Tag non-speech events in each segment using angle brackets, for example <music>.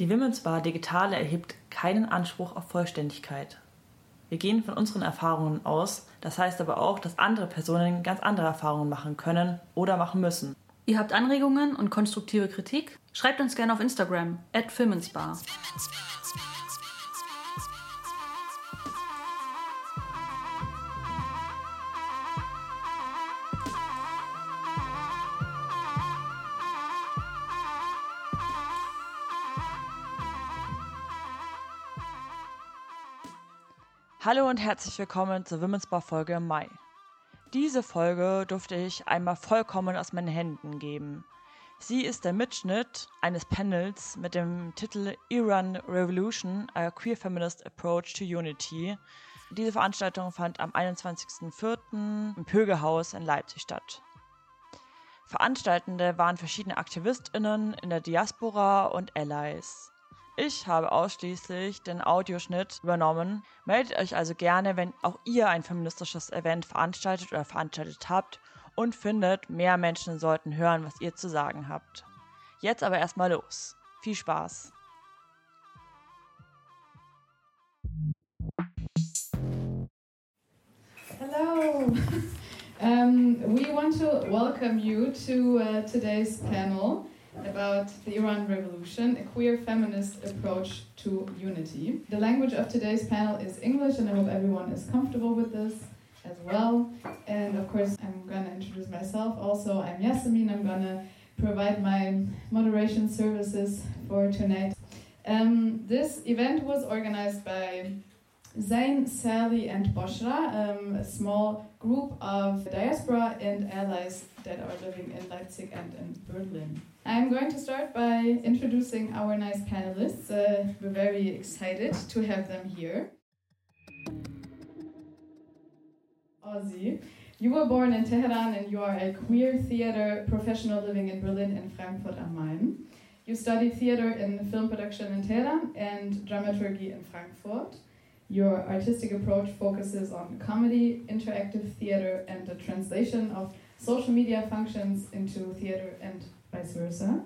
Die Women's Bar Digitale erhebt keinen Anspruch auf Vollständigkeit. Wir gehen von unseren Erfahrungen aus, das heißt aber auch, dass andere Personen ganz andere Erfahrungen machen können oder machen müssen. Ihr habt Anregungen und konstruktive Kritik? Schreibt uns gerne auf Instagram, at Filmensbar. Hallo und herzlich willkommen zur Women's Bar Folge im Mai. Diese Folge durfte ich einmal vollkommen aus meinen Händen geben. Sie ist der Mitschnitt eines Panels mit dem Titel Iran Revolution, a Queer Feminist Approach to Unity. Diese Veranstaltung fand am 21.04. im Pögelhaus in Leipzig statt. Veranstaltende waren verschiedene AktivistInnen in der Diaspora und Allies. Ich habe ausschließlich den Audioschnitt übernommen. Meldet euch also gerne, wenn auch ihr ein feministisches Event veranstaltet oder veranstaltet habt und findet, mehr Menschen sollten hören, was ihr zu sagen habt. Jetzt aber erstmal los. Viel Spaß! Hello! <laughs> um, we want to welcome you to uh, today's panel. About the Iran Revolution, a queer feminist approach to unity. The language of today's panel is English, and I hope everyone is comfortable with this as well. And of course, I'm going to introduce myself also. I'm Yasemin, I'm going to provide my moderation services for tonight. Um, this event was organized by Zain, Sally, and Boshra, um, a small group of diaspora and allies that are living in Leipzig and in Berlin. I'm going to start by introducing our nice panelists. Uh, we're very excited to have them here. Ozi, you were born in Tehran and you are a queer theater professional living in Berlin and Frankfurt am Main. You studied theater and film production in Tehran and dramaturgy in Frankfurt. Your artistic approach focuses on comedy, interactive theater, and the translation of social media functions into theater and vice versa,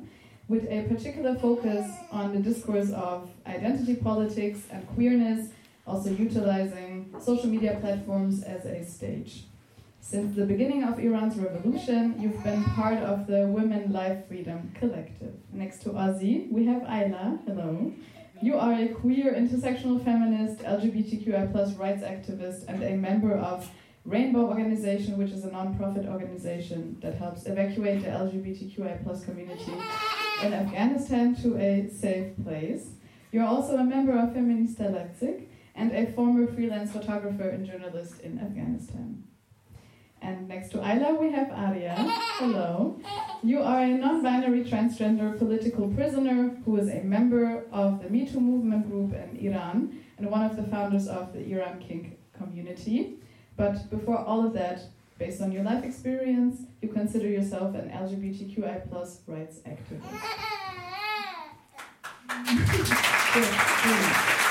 with a particular focus on the discourse of identity politics and queerness, also utilizing social media platforms as a stage. Since the beginning of Iran's revolution, you've been part of the Women Life Freedom Collective. Next to Ozi, we have Aylar. Hello. You are a queer, intersectional feminist, LGBTQI rights activist, and a member of Rainbow Organization, which is a non-profit organization that helps evacuate the LGBTQI plus community in Afghanistan to a safe place. You're also a member of Feminista Leipzig and a former freelance photographer and journalist in Afghanistan. And next to Aylar, we have Arya. Hello. You are a non binary transgender political prisoner who is a member of the Me Too movement group in Iran and one of the founders of the Iran Kink community. But before all of that, based on your life experience, you consider yourself an LGBTQI plus rights activist. <laughs>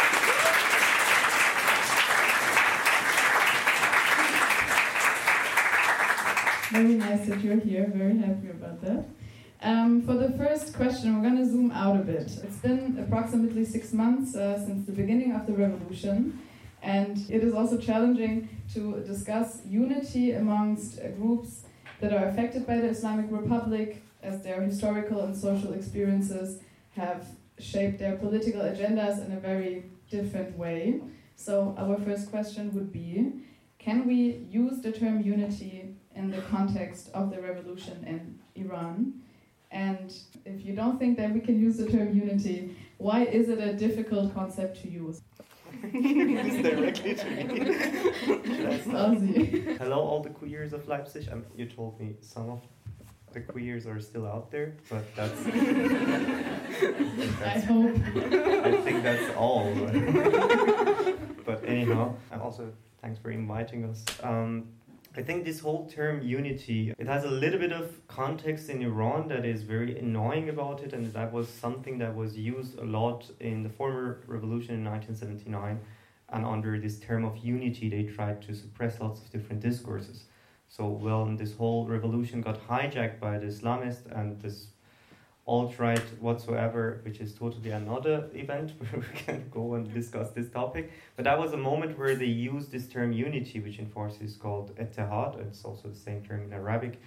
Very nice that you're here. Very happy about that. Um, for the first question, we're going to zoom out a bit. It's been approximately six months uh, since the beginning of the revolution. And it is also challenging to discuss unity amongst uh, groups that are affected by the Islamic Republic, as their historical and social experiences have shaped their political agendas in a very different way. So, our first question would be Can we use the term unity in the context of the revolution in Iran? And if you don't think that we can use the term unity, why is it a difficult concept to use? <laughs> directly to me. Hello, all the queers of Leipzig. Um, you told me some of the queers are still out there, but that's. I, <laughs> <laughs> that's, I hope. I think that's all. but anyhow, and also thanks for inviting us. Um, I think this whole term unity, it has a little bit of context in Iran that is very annoying about it, and that was something that was used a lot in the former revolution in 1979. And under this term of unity, they tried to suppress lots of different discourses. So, well, this whole revolution got hijacked by the Islamists, and this alt-right whatsoever, which is totally another event where <laughs> we can go and discuss this topic. But that was a moment where they used this term unity, which in Farsi is called ettehad. It's also the same term in Arabic.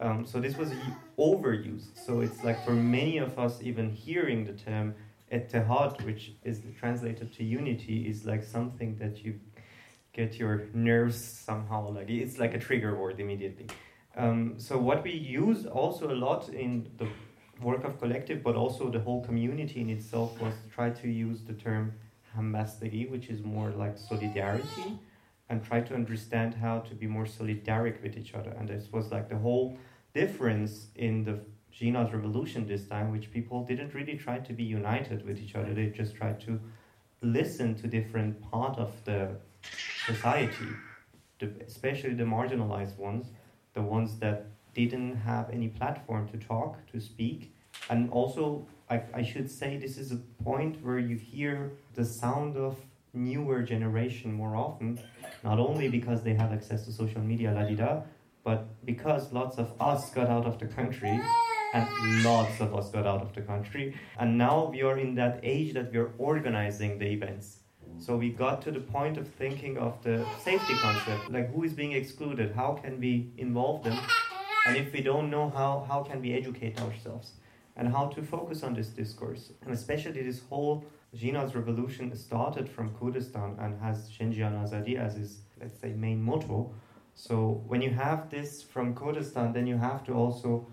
Um, so this was overused. So it's like for many of us, even hearing the term ettehad, which is translated to unity, is like something that you get your nerves somehow like it's like a trigger word immediately. Um, so what we use also a lot in the work of collective, but also the whole community in itself was to try to use the term hambastagi, which is more like solidarity, mm-hmm. and try to understand how to be more solidaric with each other. And this was like the whole difference in the Jina's revolution this time, which people didn't really try to be united with each other. They just tried to listen to different part of the society, the, especially the marginalized ones, the ones that didn't have any platform to talk, to speak. And also, I, I should say, this is a point where you hear the sound of newer generation more often, not only because they have access to social media, la da, but because lots of us got out of the country and lots of us got out of the country. And now we are in that age that we are organizing the events. So we got to the point of thinking of the safety concept, like who is being excluded, how can we involve them and if we don't know how, how can we educate ourselves and how to focus on this discourse? And especially this whole Jina's revolution started from Kurdistan and has Jin Jiyan Azadi as his, let's say, main motto. So when you have this from Kurdistan, then you have to also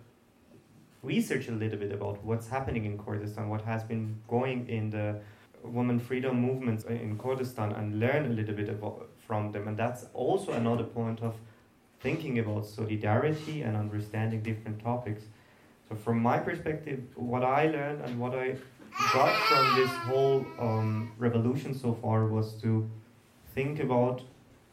research a little bit about what's happening in Kurdistan, what has been going in the women freedom movements in Kurdistan, and learn a little bit about, from them. And that's also another point of thinking about solidarity and understanding different topics. So, from my perspective, what I learned and what I got from this whole um, revolution so far was to think about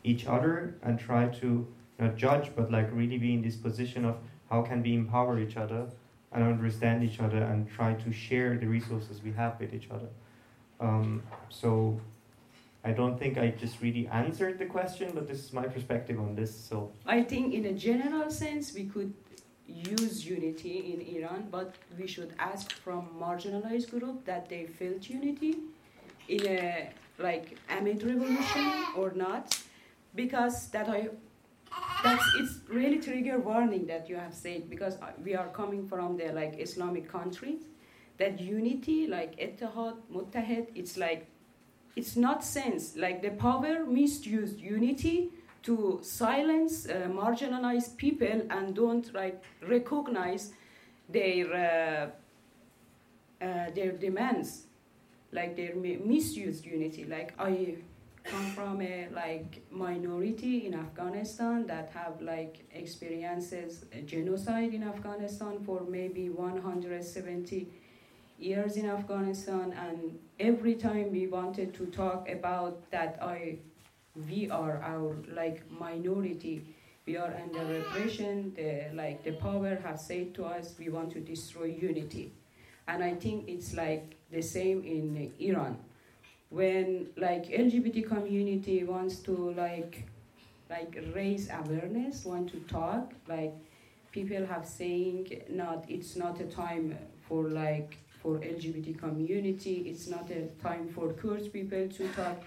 each other and try to not judge, but like really be in this position of how can we empower each other and understand each other and try to share the resources we have with each other. Um, so I don't think I just really answered the question, but this is my perspective on this. So I think, in a general sense, we could use unity in Iran, but we should ask from marginalized group that they felt unity in a like amid revolution or not, because that I that's it's really trigger warning that you have said because we are coming from the like Islamic countries that unity like Ittihad, Muttahid, it's like it's not sense. Like the power misused unity to silence uh, marginalized people and don't like recognize their uh, uh, their demands, like their misused unity. Like I come from a like minority in Afghanistan that have like experiences genocide in Afghanistan for maybe 170 years in Afghanistan, and every time we wanted to talk about that, I, we are our like minority, we are under repression. The like the power have said to us, we want to destroy unity, and I think it's like the same in Iran, when like LGBT community wants to like like raise awareness, want to talk, like people have saying not it's not a time for like for LGBT community. It's not a time for Kurds people to talk.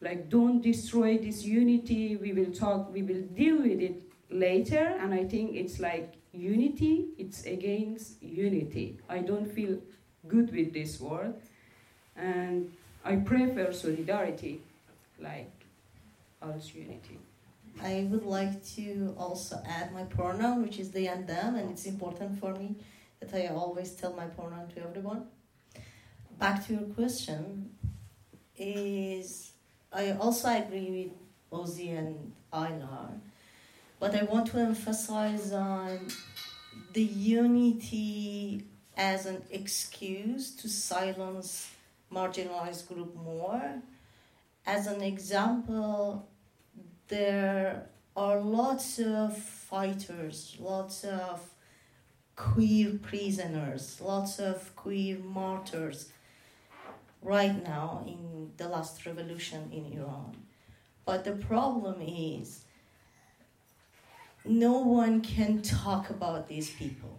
Like, don't destroy this unity. We will talk. We will deal with it later. And I think it's like unity. It's against unity. I don't feel good with this word, and I prefer solidarity, like else unity. I would like to also add my pronoun, which is they and them, and it's important for me that I always tell my pronoun to everyone. Back to your question, is I also agree with Ozi and Aylar, but I want to emphasize on the unity as an excuse to silence marginalized group more. As an example, there are lots of fighters, lots of queer prisoners, lots of queer martyrs right now in the last revolution in Iran. But the problem is, no one can talk about these people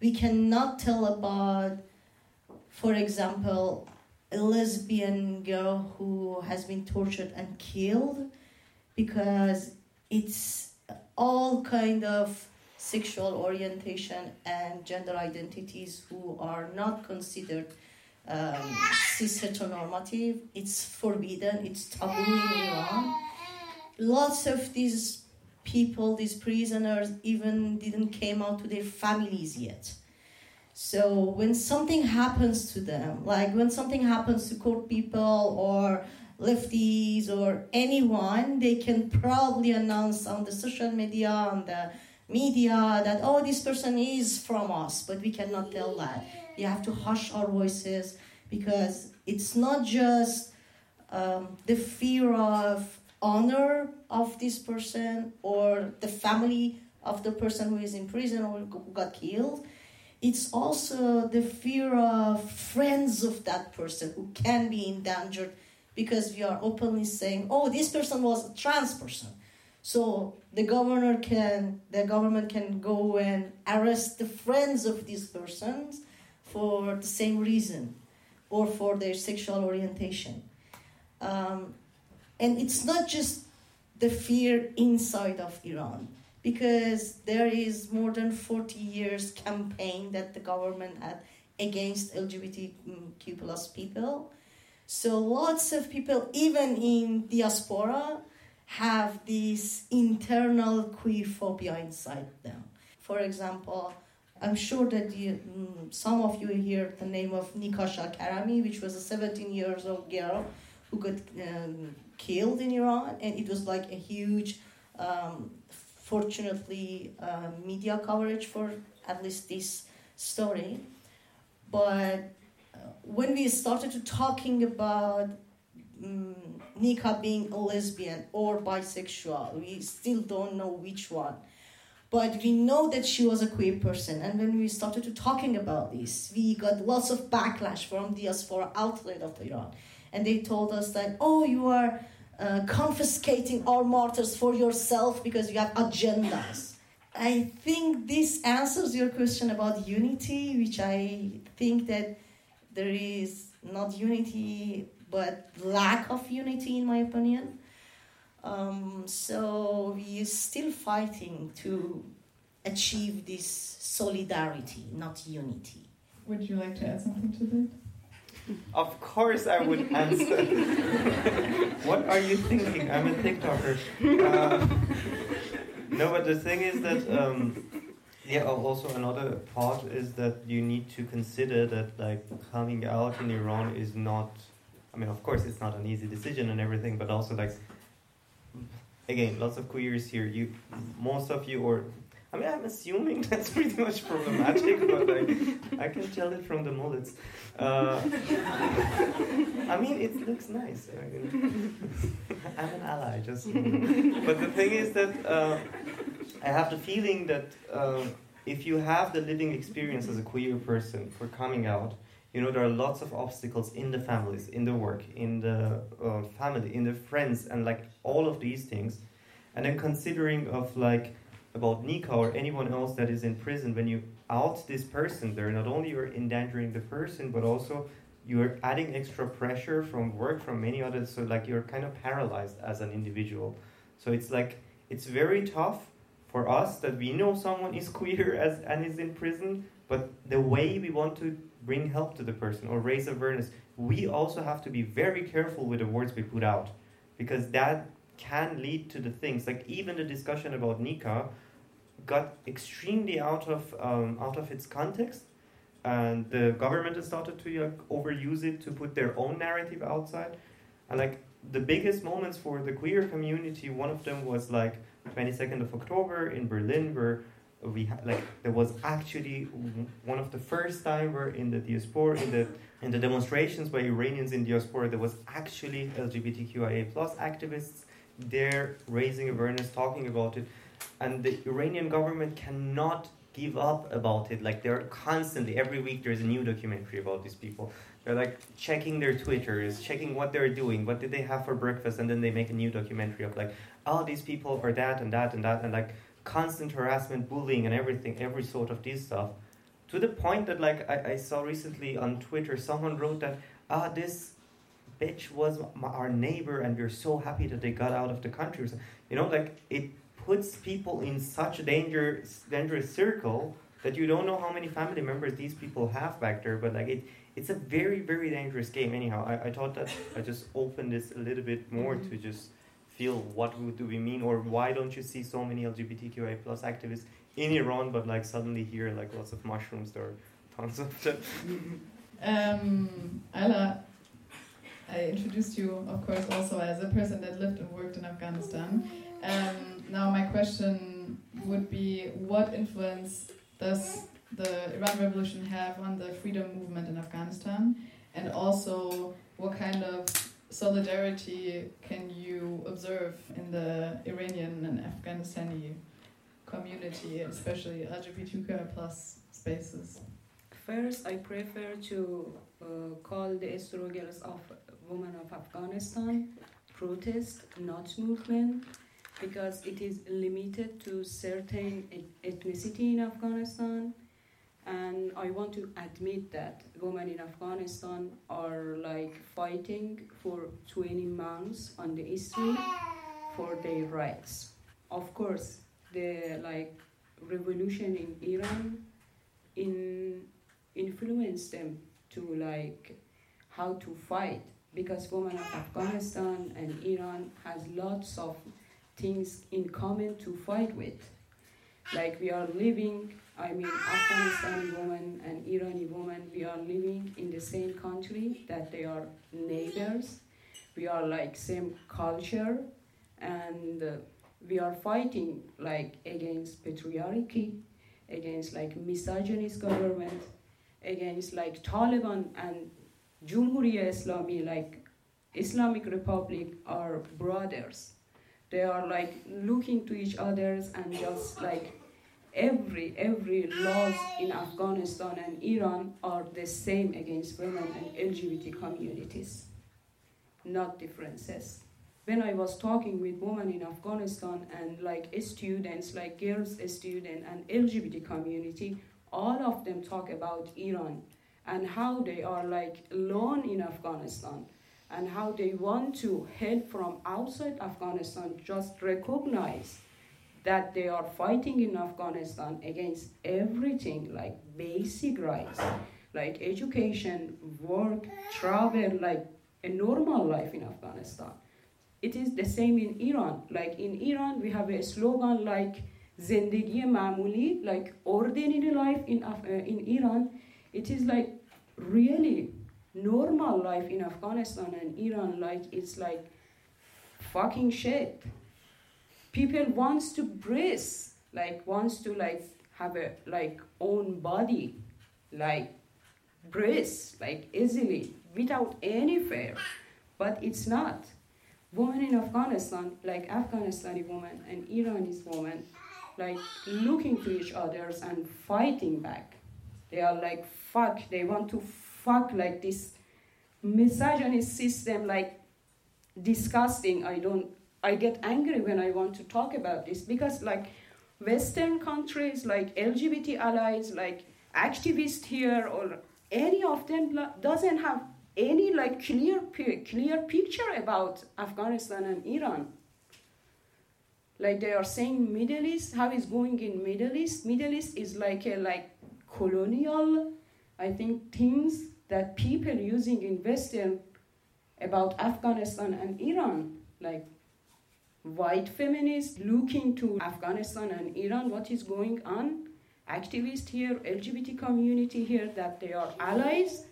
We cannot tell about, for example, a lesbian girl who has been tortured and killed because it's all kind of sexual orientation and gender identities who are not considered um, cis heteronormative. It's forbidden, it's taboo in Iran. Lots of these people, these prisoners, even didn't came out to their families yet. So when something happens to them, like when something happens to Kurd people or lefties or anyone, they can probably announce on the social media, on the media that, oh, this person is from us, but we cannot tell that. We have to hush our voices because it's not just um, the fear of honor of this person or the family of the person who is in prison or got killed. It's also the fear of friends of that person who can be endangered because we are openly saying, oh, this person was a trans person. So the governor can, the government can go and arrest the friends of these persons for the same reason or for their sexual orientation. Um, and it's not just the fear inside of Iran, because there is more than 40 years campaign that the government had against LGBTQ plus people. So lots of people, even in diaspora, have this internal queer phobia inside them. For example, I'm sure that you, mm, some of you hear the name of Nika Shakarami, which was a 17 years old girl who got um, killed in Iran, and it was like a huge, um, fortunately, uh, media coverage for at least this story. But uh, when we started to talking about um, Nika being a lesbian or bisexual, we still don't know which one. But we know that she was a queer person. And when we started to talking about this we got lots of backlash from the diaspora outlet of iran. And they told us that oh you are uh, confiscating our martyrs for yourself because you have agendas. I think this answers your question about unity which i think that there is not unity but lack of unity in my opinion um, so we are still fighting to achieve this solidarity, not unity. Would you like to add something to that? Of course, I would <laughs> answer. <laughs> what are you thinking? I'm a TikToker. Uh, no, but the thing is that, um, yeah, also another part is that you need to consider that, like, coming out in Iran is not, I mean, of course, it's not an easy decision and everything, but also, like, again, lots of queers here. You, most of you, or I mean, I'm assuming <laughs> that's pretty much problematic, <laughs> but like, I can tell it from the mullets. Uh, I mean, it looks nice. I am an ally, just. But the thing is that uh, I have the feeling that uh, if you have the living experience as a queer person for coming out, you know there are lots of obstacles in the families, in the work, in the uh, family, in the friends, and like all of these things and then considering of like about Nika or anyone else that is in prison, when you out this person there, not only you're endangering the person, but also you're adding extra pressure from work, from many others. So like you're kind of paralyzed as an individual. So it's like it's very tough for us that we know someone is <laughs> queer as and is in prison, but the way we want to bring help to the person or raise awareness, we also have to be very careful with the words we put out because that can lead to the things like even the discussion about Nika got extremely out of um, out of its context, and the government has started to like, overuse it to put their own narrative outside, and like the biggest moments for the queer community, one of them was like 22nd of October in Berlin, where we ha- like there was actually one of the first time where in the diaspora in the in the demonstrations by Iranians in diaspora there was actually LGBTQIA plus activists there raising awareness, talking about it, and the Iranian government cannot give up about it. Like they're constantly, every week there's a new documentary about these people. They're like checking their Twitters, checking what they're doing, what did they have for breakfast, and then they make a new documentary of like, oh, these people are that and that and that, and like constant harassment, bullying, and everything, every sort of this stuff, to the point that like I, I saw recently on Twitter, someone wrote that ah this bitch was my, our neighbor and we're so happy that they got out of the country. You know, like it puts people in such a danger, dangerous circle that you don't know how many family members these people have back there. But like it, it's a very, very dangerous game. Anyhow, I, I thought that I just opened this a little bit more Mhm. to just feel what do we mean or why don't you see so many LGBTQIA plus activists in Iran, but like suddenly here like lots of mushrooms there, are tons of them. Um, I introduced you, of course, also as a person that lived and worked in Afghanistan. Um, now, my question would be what influence does the Iran Revolution have on the freedom movement in Afghanistan? And also, what kind of solidarity can you observe in the Iranian and Afghanistani community, especially LGBTQI plus spaces? First, I prefer to uh, call the struggles of women of Afghanistan protest, not movement, because it is limited to certain ethnicity in Afghanistan. And I want to admit that women in Afghanistan are like fighting for 20 months on the street for their rights. Of course, the like revolution in Iran in influence them to like how to fight because women of Afghanistan and Iran has lots of things in common to fight with. Like we are living, I mean Afghanistani women and Irani women, we are living in the same country that they are neighbors. We are like same culture and uh, we are fighting like against patriarchy, against like misogynist government, against like Taliban and Jumhuriya Islami, like Islamic Republic, are brothers. They are like looking to each others and just like every every laws in Afghanistan and Iran are the same against women and LGBT communities, not differences. When I was talking with women in Afghanistan and like students, like girls student and LGBT community, all of them talk about Iran and how they are like alone in Afghanistan and how they want to help from outside Afghanistan just recognize that they are fighting in Afghanistan against everything like basic rights like education, work, travel, like a normal life in Afghanistan. It is the same in Iran. Like in Iran, we have a slogan like زندگی معمولی, like ordinary life in, Af- uh, in Iran. It is like really normal life in Afghanistan and Iran. Like it's like fucking shit. People wants to breathe, like wants to like have a like own body, like breathe like easily without any fear, but it's not. Women in Afghanistan, like Afghanistani woman and Irani's woman like looking to each others and fighting back. They are like fuck. They want to fuck like this misogynist system, like disgusting. I don't. I get angry when I want to talk about this because like Western countries, like LGBT allies, like activists here or any of them doesn't have any like clear clear picture about Afghanistan and Iran. Like they are saying Middle East, how is going in Middle East? Middle East is like a like colonial, I think things that people using in Western about Afghanistan and Iran, like white feminists looking to Afghanistan and Iran, what is going on, activists here, LGBT community here, that they are allies,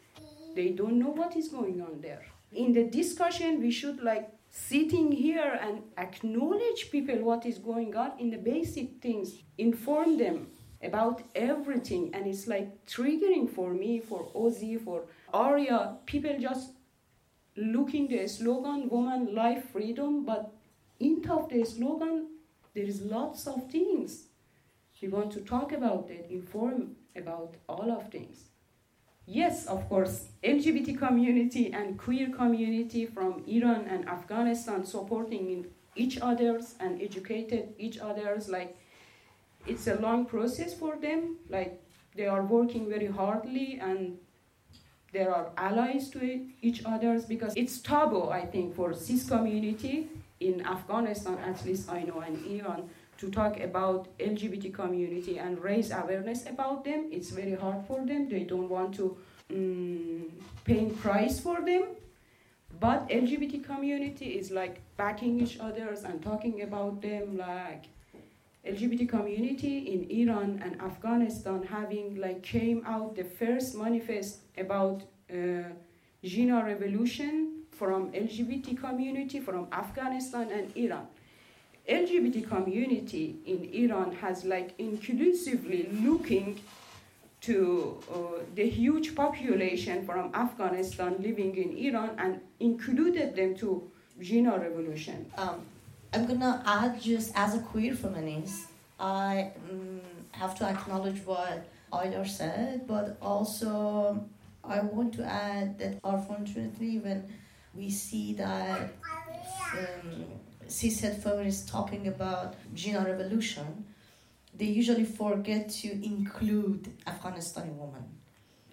they don't know what is going on there. In the discussion, we should like sitting here and acknowledge people what is going on in the basic things, inform them about everything, and it's like triggering for me, for Ozi, for Arya, people just looking the slogan woman life freedom but in of the slogan there is lots of things. We want to talk about that, inform about all of things. Yes of course lgbt community and queer community from iran and afghanistan supporting each others and educated each others like it's a long process for them like they are working very hardly and there are allies to each others because it's taboo, I think, for cis community in Afghanistan, at least I know, and Iran, to talk about LGBT community and raise awareness about them. It's very hard for them. They don't want to um, pay price for them. But LGBT community is like backing each others and talking about them like LGBT community in Iran and Afghanistan having like came out the first manifest about uh, Jina revolution from LGBT community from Afghanistan and Iran. LGBT community in Iran has like inclusively looking to uh, the huge population from Afghanistan living in Iran and included them to Jina revolution. Um, I'm gonna add just as a queer feminist, I mm have to acknowledge what Aylar said, but also I want to add that unfortunately when we see that um, feminists talking about Jina revolution, they usually forget to include Afghanistani women.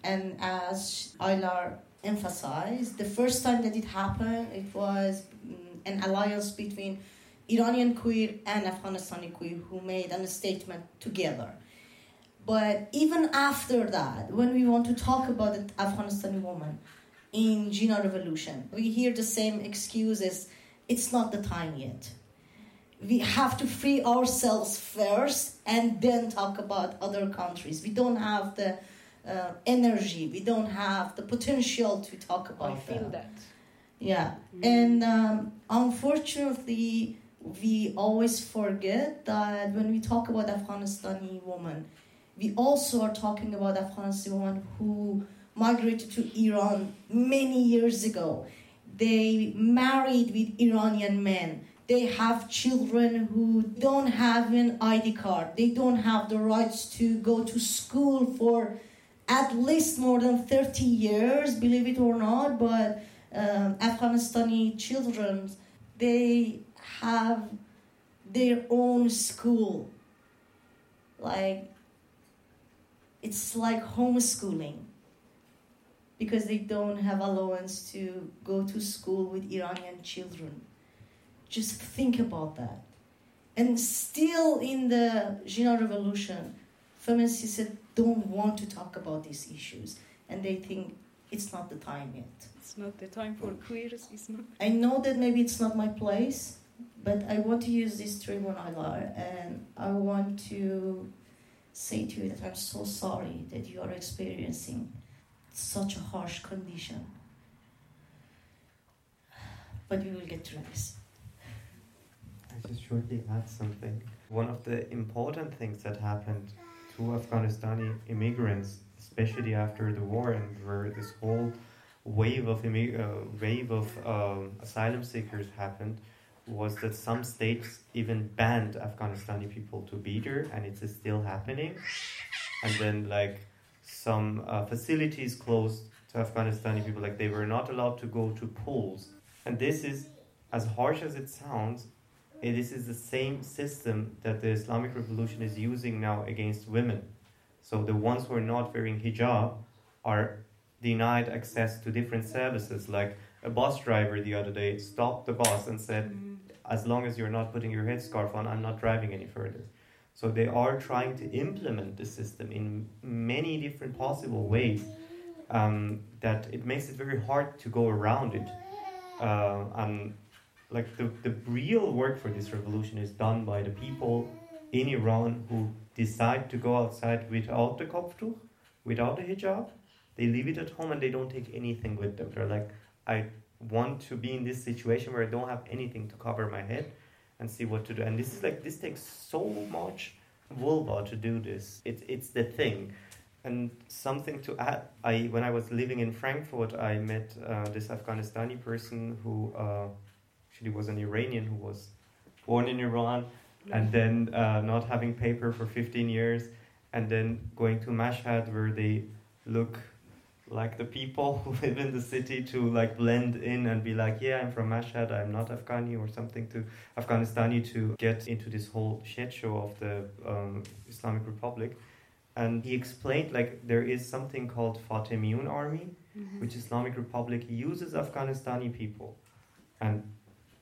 And as Aylar emphasized, the first time that it happened, it was mm, an alliance between Iranian queer and Afghanistani queer who made a statement together. But even after that, when we want to talk about the Afghanistani woman in Jina revolution, we hear the same excuses. It's not the time yet. We have to free ourselves first and then talk about other countries. We don't have the uh, energy. We don't have the potential to talk about I feel that. that. Yeah, and um, unfortunately, we always forget that when we talk about Afghanistani woman, we also are talking about Afghanistani women who migrated to Iran many years ago. They married with Iranian men. They have children who don't have an ID card. They don't have the rights to go to school for at least more than 30 years, believe it or not. But um, Afghanistani children, they have their own school. Like, it's like homeschooling because they don't have allowance to go to school with Iranian children. Just think about that. And still in the Jina revolution, feminists said don't want to talk about these issues and they think it's not the time yet. It's not the time for queers. It's not. I know that maybe it's not my place, but I want to use this tribune Aylar and I want to say to you that I'm so sorry that you are experiencing such a harsh condition. But we will get through this. I just shortly add something. One of the important things that happened to Afghanistani immigrants, especially after the war, and where this whole wave of immig- uh, wave of um, asylum seekers happened, was that some states even banned Afghanistani people to be there, and it's still happening. And then like some uh, facilities closed to Afghanistani people, like they were not allowed to go to pools. And this is, as harsh as it sounds, this is the same system that the Islamic Revolution is using now against women. So the ones who are not wearing hijab are denied access to different services. Like a bus driver the other day stopped the bus and said, as long as you're not putting your headscarf on, I'm not driving any further. So they are trying to implement the system in many different possible ways um, that it makes it very hard to go around it. Uh, and like the, the real work for this revolution is done by the people in Iran who decide to go outside without the kopftuch, without the hijab. They leave it at home and they don't take anything with them. They're like, I want to be in this situation where I don't have anything to cover my head and see what to do. And this is like this takes so much vulva to do this. It's it's the thing. And something to add, I when I was living in Frankfurt, I met uh, this Afghanistani person who uh, actually was an Iranian who was born in Iran and then uh, not having paper for 15 years and then going to Mashhad where they look like the people who live in the city to like blend in and be like yeah i'm from mashhad i'm not afghani or something to afghanistani to get into this whole shit show of the um, islamic republic and he explained like there is something called Fatemiun army, Mhm. which Islamic Republic uses Afghanistani people and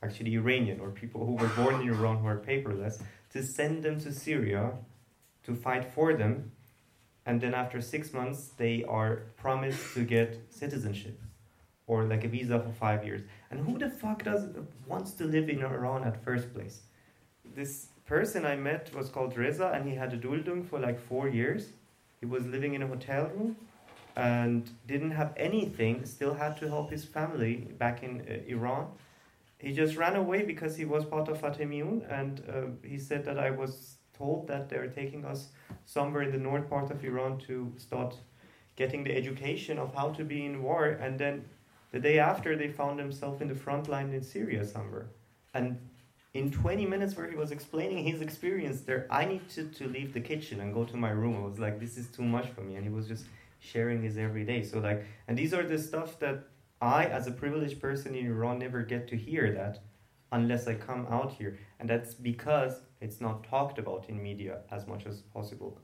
actually Iranian or people who were born in Iran who are paperless to send them to Syria to fight for them and then after six months they are promised to get citizenship or like a visa for five years. And who the fuck does wants to live in Iran at first place? This person I met was called Reza and he had a duldung for like four years. He was living in a hotel room and didn't have anything, still had to help his family back in uh, Iran. He just ran away because he was part of Fatemiun, and uh, he said that I was told that they're taking us somewhere in the north part of Iran to start getting the education of how to be in war, and then the day after they found themselves in the front line in Syria somewhere. And in 20 minutes where he was explaining his experience there, I needed to leave the kitchen and go to my room. I was like, this is too much for me. And he was just sharing his everyday. So like, and these are the stuff that I, as a privileged person in Iran, never get to hear that unless I come out here, and that's because it's not talked about in media as much as possible.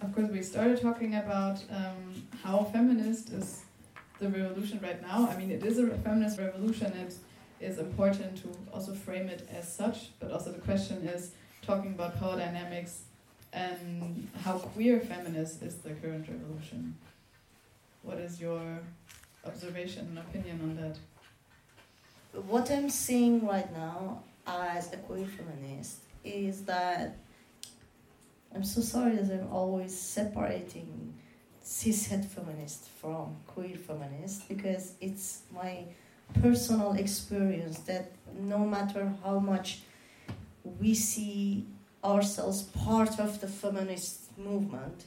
Of course, we started talking about um, how feminist is the revolution right now. I mean, it is a feminist revolution. It is important to also frame it as such, but also the question is talking about power dynamics and how queer feminist is the current revolution. What is your observation and opinion on that? what I'm seeing right now as a queer feminist is that I'm so sorry that I'm always separating cishet feminist from queer feminist because it's my personal experience that no matter how much we see ourselves part of the feminist movement,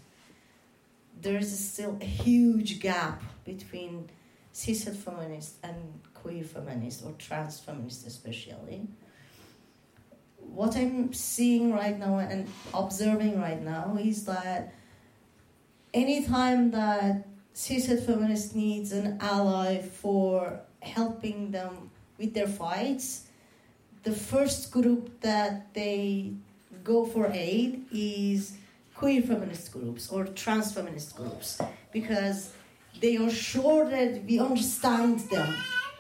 there is still a huge gap between cishet feminist and queer feminist or trans feminist especially what i'm seeing right now and observing right now is that anytime that cishet feminist needs an ally for helping them with their fights the first group that they go for aid is queer feminist groups or trans feminist groups because they are sure that we understand them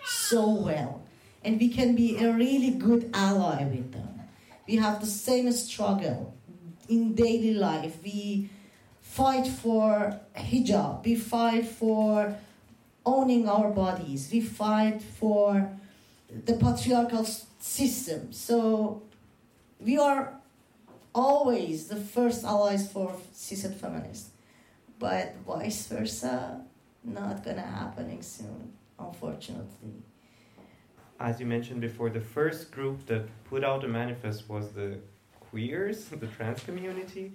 so well and we can be a really good ally with them. We have the same struggle in daily life. We fight for hijab, we fight for owning our bodies, we fight for the patriarchal system. So we are always the first allies for cishet feminists, but vice versa, not gonna happening soon, unfortunately. As you mentioned before, the first group that put out a manifest was the queers, the trans community.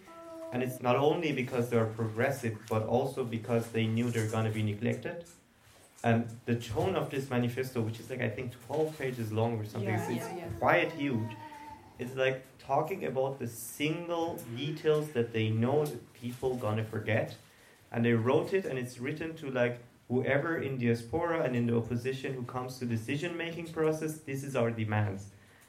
And it's not only because they're progressive, but also because they knew they're gonna be neglected. And the tone of this manifesto, which is like I think 12 pages long or something, Yeah, it's, it's yeah, yeah. quite huge. It's like talking about the single details that they know that people gonna forget. And they wrote it, and it's written to like whoever in diaspora and in the opposition who comes to decision making process. This is our demands,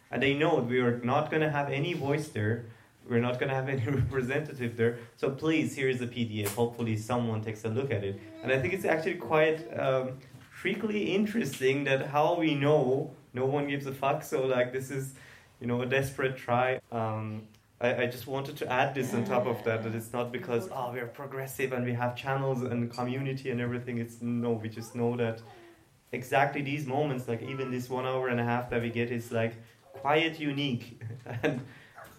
and they know we are not gonna have any voice there. We're not gonna have any <laughs> representative there. So please, here is a PDF. Hopefully, someone takes a look at it. And I think it's actually quite um, freakily interesting that how we know no one gives a fuck. So like this is, you know, a desperate try. Um, I, I just wanted to add this on top of that that it's not because oh we're progressive and we have channels and community and everything. It's no, we just know that exactly these moments, like even this one hour and a half that we get, is like quite unique <laughs> and.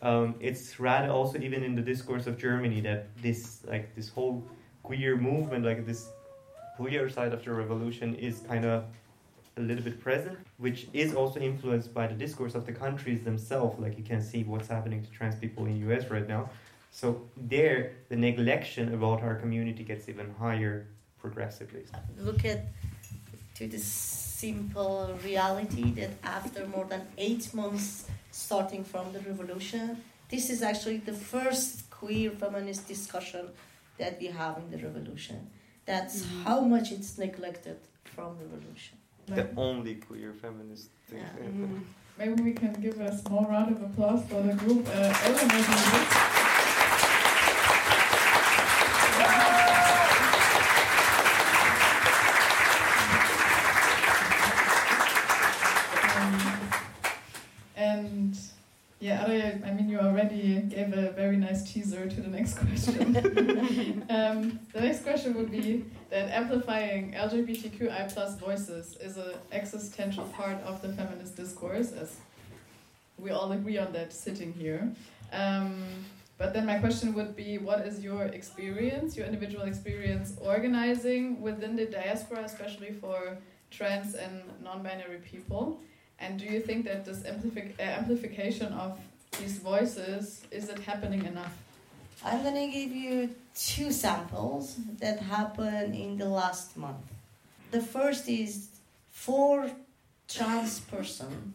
Um, it's rather also even in the discourse of Germany that this like this whole queer movement, like this queer side of the revolution, is kind of a little bit present, which is also influenced by the discourse of the countries themselves. Like you can see what's happening to trans people in US right now. So there, the neglection about our community gets even higher progressively. look at to the simple reality that after more than eight months starting from the revolution this is actually the first queer feminist discussion that we have in the revolution that's Mhm. how much it's neglected from the revolution The only queer feminist thing. Yeah. Maybe we can give a small round of applause for the group uh, organizing this. already gave a very nice teaser to the next question. <laughs> um, the next question would be that amplifying LGBTQI plus voices is an existential part of the feminist discourse, as we all agree on that sitting here. Um, but then my question would be what is your experience, your individual experience organizing within the diaspora, especially for trans and non binary people? And do you think that this amplific uh, amplification of these voices is it happening enough? I'm gonna give you two samples that happened in the last month. The first is four trans person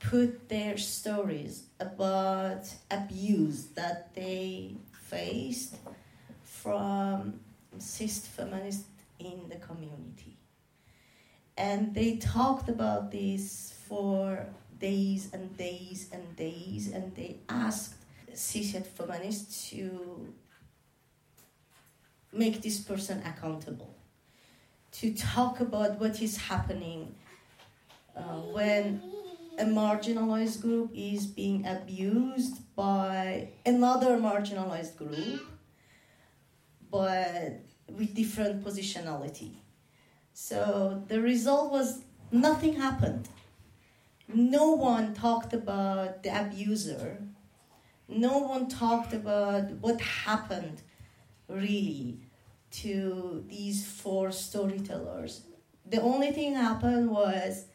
put their stories about abuse that they faced from cis feminists in the community. And they talked about this for days and days and days, and they asked cishet feminists to make this person accountable, to talk about what is happening uh, when a marginalized group is being abused by another marginalized group, but with different positionality. So the result was nothing happened no one talked about the abuser. No one talked about what happened really to these four storytellers. The only thing happened was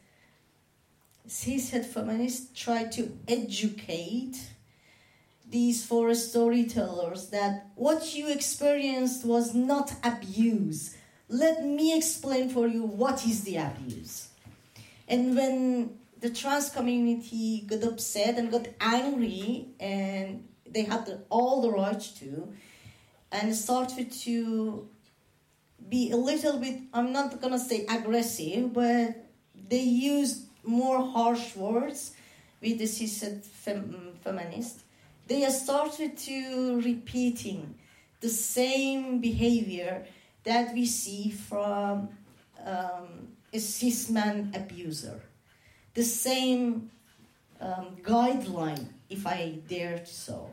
cishet feminists tried to educate these four storytellers that what you experienced was not abuse. Let me explain for you what is the abuse. And when the trans community got upset and got angry, and they had the, all the right to, and started to be a little bit, I'm not gonna say aggressive, but they used more harsh words with the cis fem- feminist. They started to repeating the same behavior that we see from um, a cis man abuser the same um, guideline, if I dare to so.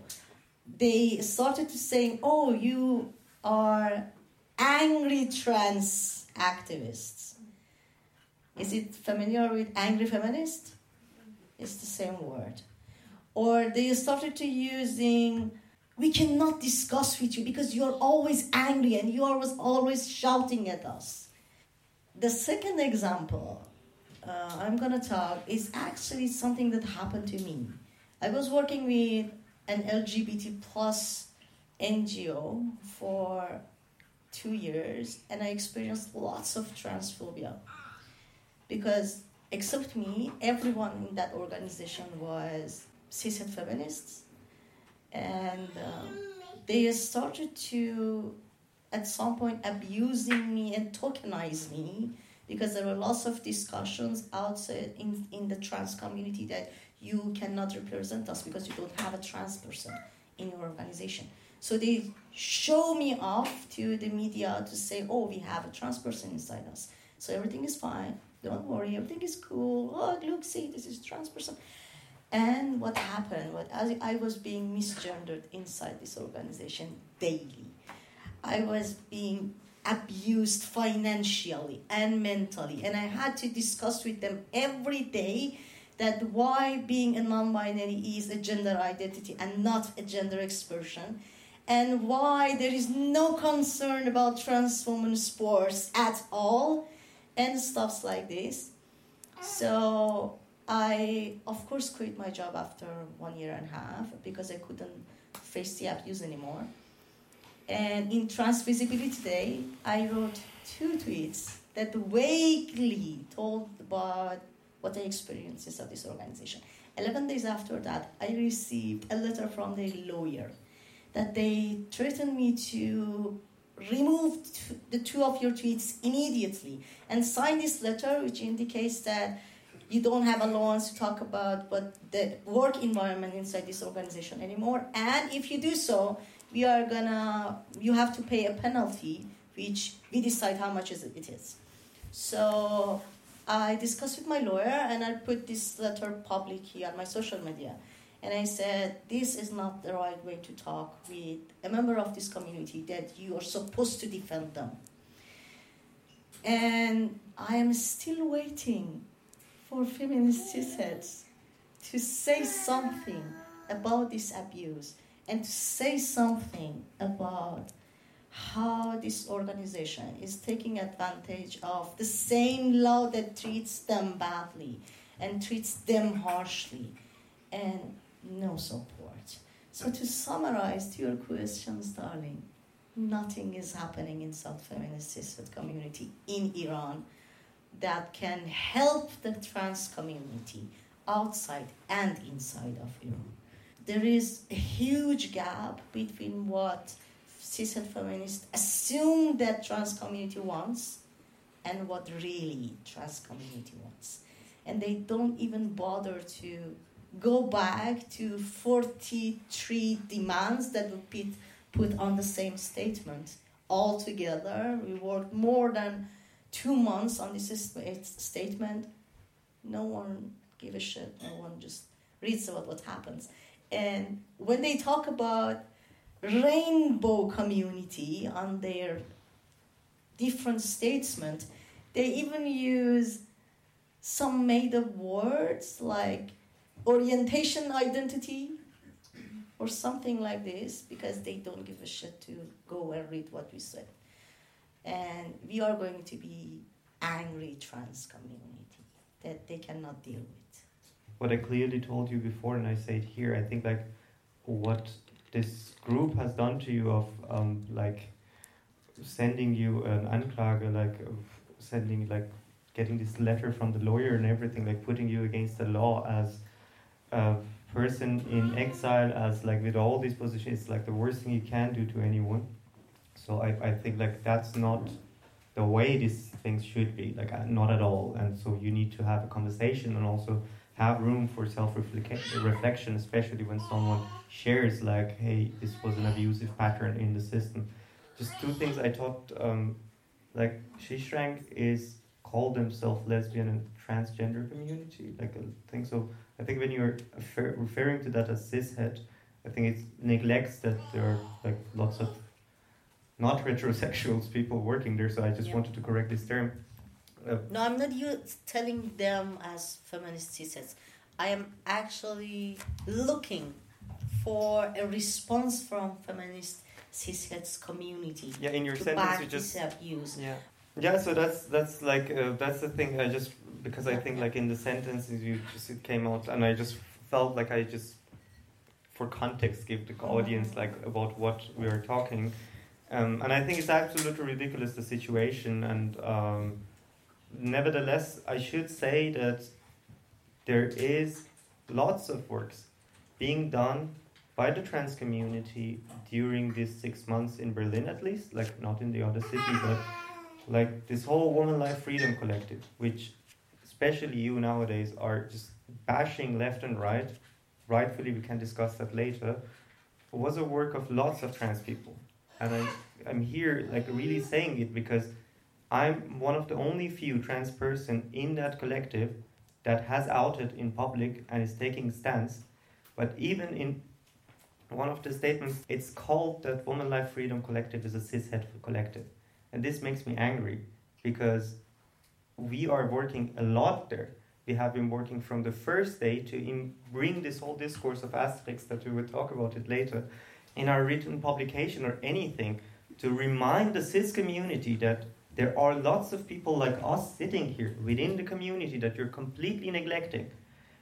They started to saying, "Oh, you are angry trans activists." Is it familiar with angry feminist? It's the same word. Or they started to using, "We cannot discuss with you because you are always angry and you are always shouting at us." The second example uh, I'm gonna talk is actually something that happened to me. I was working with an LGBT plus NGO for two years, and I experienced lots of transphobia because, except me, everyone in that organization was cis and feminists, and um, they started to, at some point, abusing me and tokenize me because there were lots of discussions outside in, in the trans community that you cannot represent us because you don't have a trans person in your organization. So they show me off to the media to say, oh, we have a trans person inside us. So everything is fine. Don't worry, everything is cool. Oh, look, see, this is trans person. And what happened? What as I was being misgendered inside this organization daily. I was being abused financially and mentally. And I had to discuss with them every day that why being a non binary is a gender identity and not a gender expression, and why there is no concern about trans women sports at all, and stuffs like this. So I, of course, quit my job after one year and a half because I couldn't face the abuse anymore. And in Trans Visibility Day, I wrote two tweets that vaguely told about what I experienced of this organization. 11 days after that, I received a letter from the lawyer that they threatened me to remove the two of your tweets immediately and sign this letter, which indicates that you don't have allowance to talk about what the work environment inside this organization anymore. And if you do so, we are gonna you have to pay a penalty which we decide how much it is. So i discussed with my lawyer and i put this letter publicly on my social media. And I said, this is not the right way to talk with a member of this community that you are supposed to defend them. And I am still waiting for feminist cisheads to say something about this abuse and to say something about how this organization is taking advantage of the same law that treats them badly and treats them harshly and no support. So, to summarize to your questions, darling, nothing is happening in South feminist cishet community in Iran that can help the trans community outside and inside of Iran. There is a huge gap between what cishet feminists assume that trans community wants and what really trans community wants. And they don't even bother to go back to 43 demands that would be put on the same statement. All together, we worked more than two months on this statement. No one give a shit. No one just reads about what happens. And when they talk about rainbow community on their different statements, they even use some made up words like orientation identity or something like this because they don't give a shit to go and read what we said. And we are going to be angry trans community that they cannot deal with. What I clearly told you before, and I say it here, I think like what this group has done to you of um, like sending you an anklage, like sending like getting this letter from the lawyer and everything, like putting you against the law as a person in exile, as like with all these positions, it's like the worst thing you can do to anyone. So I, I think like that's not the way these things should be, like uh, not at all. And so you need to have a conversation and also have room for self reflection, especially when someone shares like, hey, this was an abusive pattern in the system. Just two things I thought, um, like Shesh Rang is called themselves lesbian and transgender community. Like I think so. I think when you're referring to that as cishet, I think it neglects that there are like lots of not <laughs> heterosexuals people working there. So I just yeah. wanted to correct this term. No, I'm not you telling them as feminist cishets. I am actually looking for a response from feminist cishets community. Yeah, in your sentence, you just abuse. Yeah, yeah. So that's that's like uh, that's the thing. I just because I think like in the sentences you just it came out, and I just felt like I just for context give the audience like about what we are talking. Um, and I think it's absolutely ridiculous the situation, and um, nevertheless, I should say that there is lots of works being done by the trans community during these six months in Berlin, at least, like not in the other city, but like this whole Woman Life Freedom Collective, which especially you nowadays are just bashing left and right. Rightfully, we can discuss that later. Was a work of lots of trans people and I'm, I'm here like really saying it because I'm one of the only few trans person in that collective that has outed in public and is taking stance. But even in one of the statements, it's called that Woman Life Freedom Collective is a cishet collective. And this makes me angry because we are working a lot there. We have been working from the first day to bring this whole discourse of asterisks that we will talk about it later in our written publication or anything to remind the cis community that there are lots of people like us sitting here within the community that you're completely neglecting.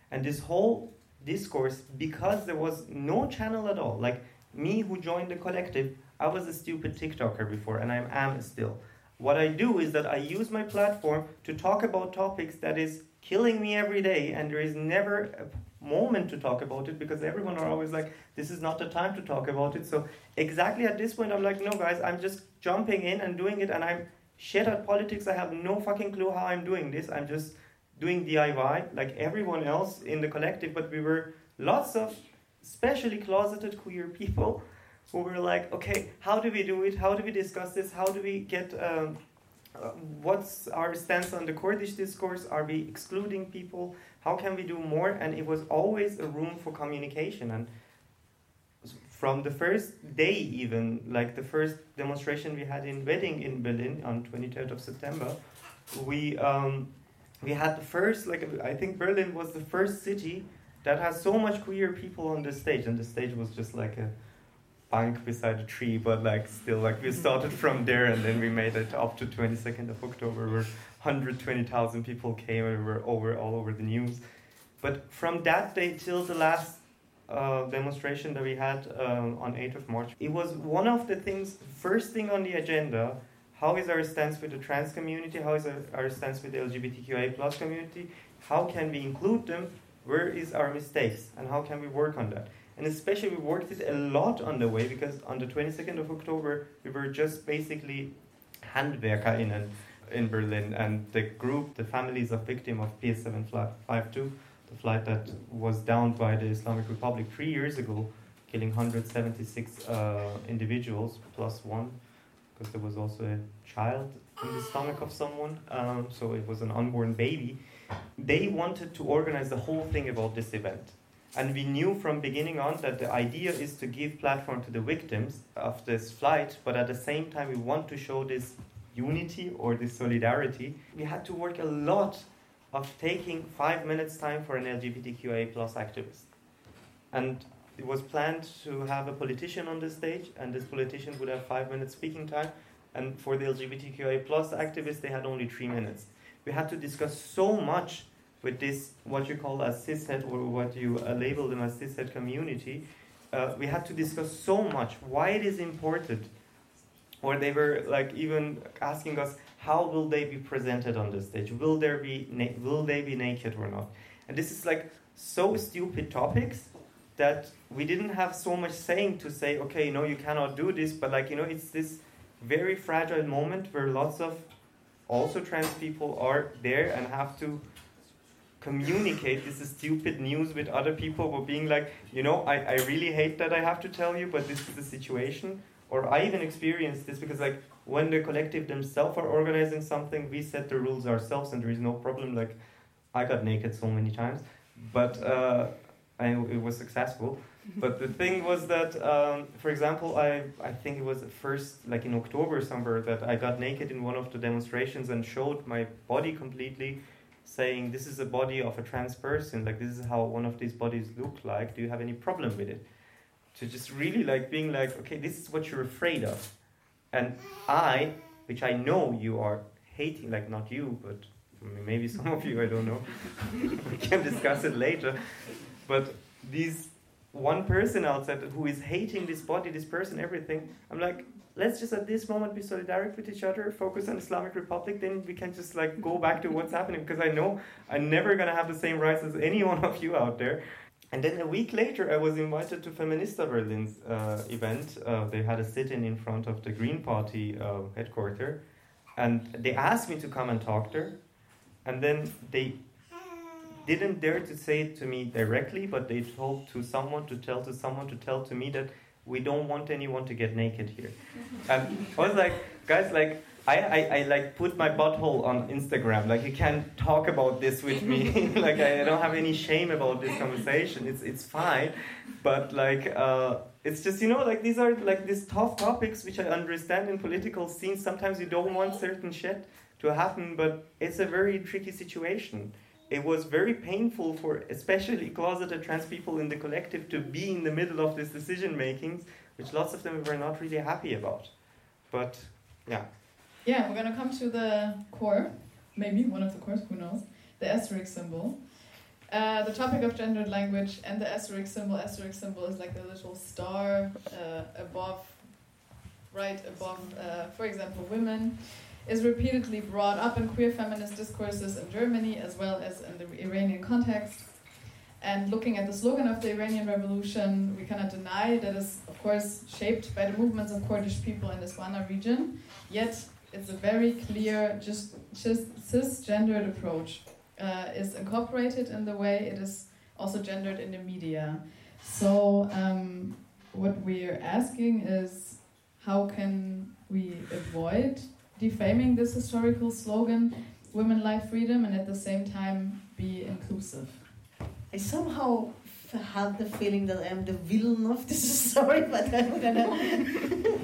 And this whole discourse, because there was no channel at all, like me who joined the collective, I was a stupid TikToker before, and I am still. What I do is that I use my platform to talk about topics that is killing me every day, and there is never a moment to talk about it because everyone are always like, this is not the time to talk about it. So exactly at this point, I'm like, no, guys, I'm just jumping in and doing it, and I'm shit at politics. I have no fucking clue how I'm doing this. I'm just doing DIY like everyone else in the collective, but we were lots of especially closeted queer people who were like, okay, how do we do it? How do we discuss this? How do we get um, what's our stance on the Kurdish discourse? Are we excluding people? How can we do more? And it was always a room for communication. And from the first day, even like the first demonstration we had in Wedding in Berlin on 23rd of September, we um, we had the first like I think Berlin was the first city that has so much queer people on the stage, and the stage was just like a bank beside a tree, but like still like we started from there and then we made it up to 22nd of October where 120,000 people came and we were over all over the news. But from that day till the last uh, demonstration that we had um, on 8th of March, it was one of the things, first thing on the agenda, how is our stance with the trans community, how is our, our stance with the LGBTQIA plus community, how can we include them, where is our mistakes, and how can we work on that. And especially we worked it a lot on the way because on the 22nd of October we were just basically HandwerkerInnen in Berlin and the group, the families of victims of PS752, the flight that was downed by the Islamic Republic three years ago, killing 176 uh, individuals plus one, because there was also a child in the stomach of someone, um, so it was an unborn baby. They wanted to organize the whole thing about this event and we knew from beginning on that the idea is to give platform to the victims of this flight, but at the same time we want to show this unity or this solidarity. We had to work a lot of taking five minutes time for an LGBTQIA plus activist. And it was planned to have a politician on the stage, and this politician would have five minutes speaking time. And for the LGBTQIA plus activists, they had only three minutes. We had to discuss so much with this, what you call a cishet or what you uh, label them as cishet community, uh, we had to discuss so much why it is important. Or they were like even asking us, how will they be presented on the stage? Will there be will they be naked or not? And this is like so stupid topics that we didn't have so much saying to say, okay, no, you cannot do this, but like you know, it's this very fragile moment where lots of also trans people are there and have to communicate this stupid news with other people but being like, you know, I, I really hate that I have to tell you, but this is the situation. Or I even experienced this because like when the collective themselves are organizing something, we set the rules ourselves and there is no problem. Like I got naked so many times, but uh, I, it was successful. <laughs> but the thing was that, um, for example, I, I think it was first, like in October somewhere, that I got naked in one of the demonstrations and showed my body completely saying this is a body of a trans person, like this is how one of these bodies look like. Do you have any problem with it? To just really like being like, okay, this is what you're afraid of, and I, which I know you are hating, like not you, but maybe some of you, I don't know. <laughs> we can discuss it later. But these one person outside who is hating this body, this person, everything. I'm like, let's just at this moment be solidaric with each other, focus on Islamic Republic, then we can just like go back to what's happening because I know I'm never gonna have the same rights as any one of you out there. And then a week later, I was invited to Feminista Berlin's uh, event. Uh, they had a sit-in in front of the Green Party uh, headquarters, and they asked me to come and talk there. And then they didn't dare to say it to me directly, but they told to someone to tell to someone to tell to me that we don't want anyone to get naked here. <laughs> And I was like, guys, like I, I, I like put my butthole on Instagram. Like you can't talk about this with me. <laughs> <laughs> like I don't have any shame about this conversation. It's it's fine. But like uh, it's just you know like these are like these tough topics which I understand in political scenes. Sometimes you don't want certain shit to happen, but it's a very tricky situation it was very painful for especially closeted trans people in the collective to be in the middle of this decision making, which lots of them were not really happy about. But yeah. Yeah, we're gonna come to the core, maybe one of the cores, who knows? The asterisk symbol. Uh, the topic of gendered language and the asterisk symbol. Asterisk symbol is like a little star uh, above, right above, uh, for example, women is repeatedly brought up in queer feminist discourses in Germany as well as in the Iranian context. And looking at the slogan of the Iranian Revolution, we cannot deny that is, of course, shaped by the movements of Kurdish people in the Swana region. Yet, it's a very clear, just, just cisgendered approach. Uh, is incorporated in the way it is also gendered in the media. So, um, what we're asking is how can we avoid defaming this historical slogan, women, life, freedom, and at the same time be inclusive? I somehow have the feeling that I'm the villain of this <laughs> story, but I'm gonna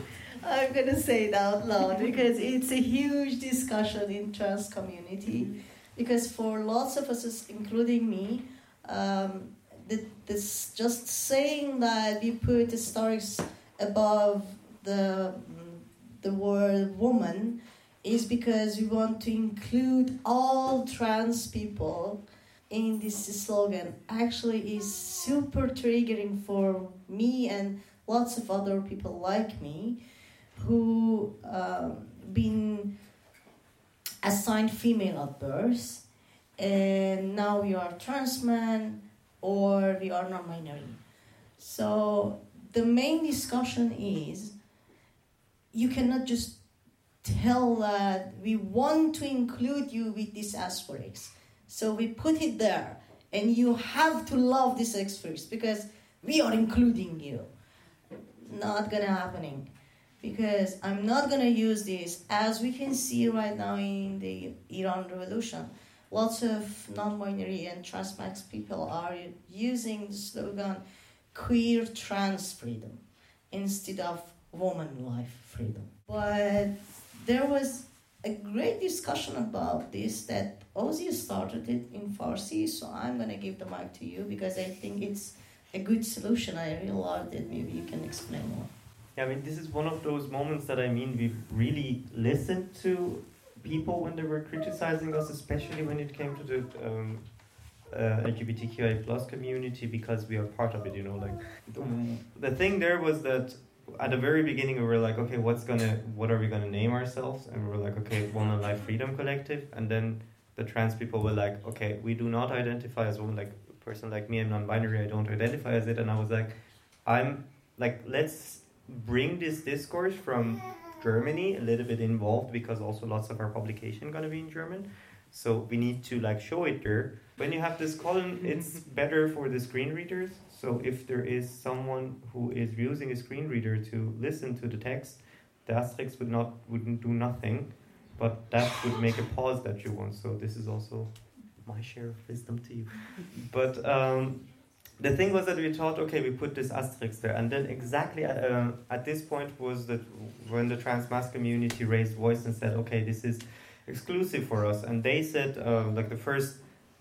I'm gonna say it out loud because it's a huge discussion in trans community. Because for lots of us, including me, um, the, this just saying that we put the stories above the the word woman is because we want to include all trans people in this slogan actually is super triggering for me and lots of other people like me who um, been assigned female at birth and now we are trans men or we are non-binary so the main discussion is you cannot just tell that we want to include you with this asterisk. so we put it there and you have to love this asterisk because we are including you. Not gonna happening because I'm not gonna use this as we can see right now in the Iran revolution. Lots of non-binary and transmasc people are using the slogan queer trans freedom instead of woman life freedom. But there was a great discussion about this that Ozi started it in Farsi, so I'm gonna give the mic to you because I think it's a good solution. I really loved it. Maybe you can explain more. Yeah, I mean, this is one of those moments that I mean, we've really listened to people when they were criticizing us, especially when it came to the um, uh, LGBTQI plus community, because we are part of it. You know, like the, the thing there was that at the very beginning we were like, okay, what's gonna, what are we gonna name ourselves? And we were like, okay, Woman Life Freedom Collective, and then the trans people were like, okay, we do not identify as woman, like a person like me, I'm non-binary, I don't identify as it, and I was like, I'm like, let's bring this discourse from Germany a little bit involved because also lots of our publication gonna be in German. So we need to like show it there. When you have this column, it's <laughs> better for the screen readers. So if there is someone who is using a screen reader to listen to the text, the asterisk would not wouldn't do nothing, but that would make a pause that you want. So this is also my share of wisdom to you. But um, the thing was that we thought, okay, we put this asterisk there, and then exactly at, uh, at this point was that when the trans masc community raised voice and said, okay, this is exclusive for us, and they said, uh, like the first